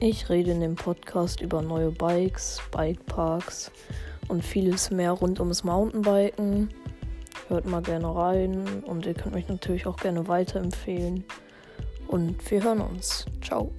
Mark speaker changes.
Speaker 1: Ich rede in dem Podcast über neue Bikes, Bikeparks und vieles mehr rund ums Mountainbiken. Hört mal gerne rein und ihr könnt mich natürlich auch gerne weiterempfehlen. Und wir hören uns. Ciao.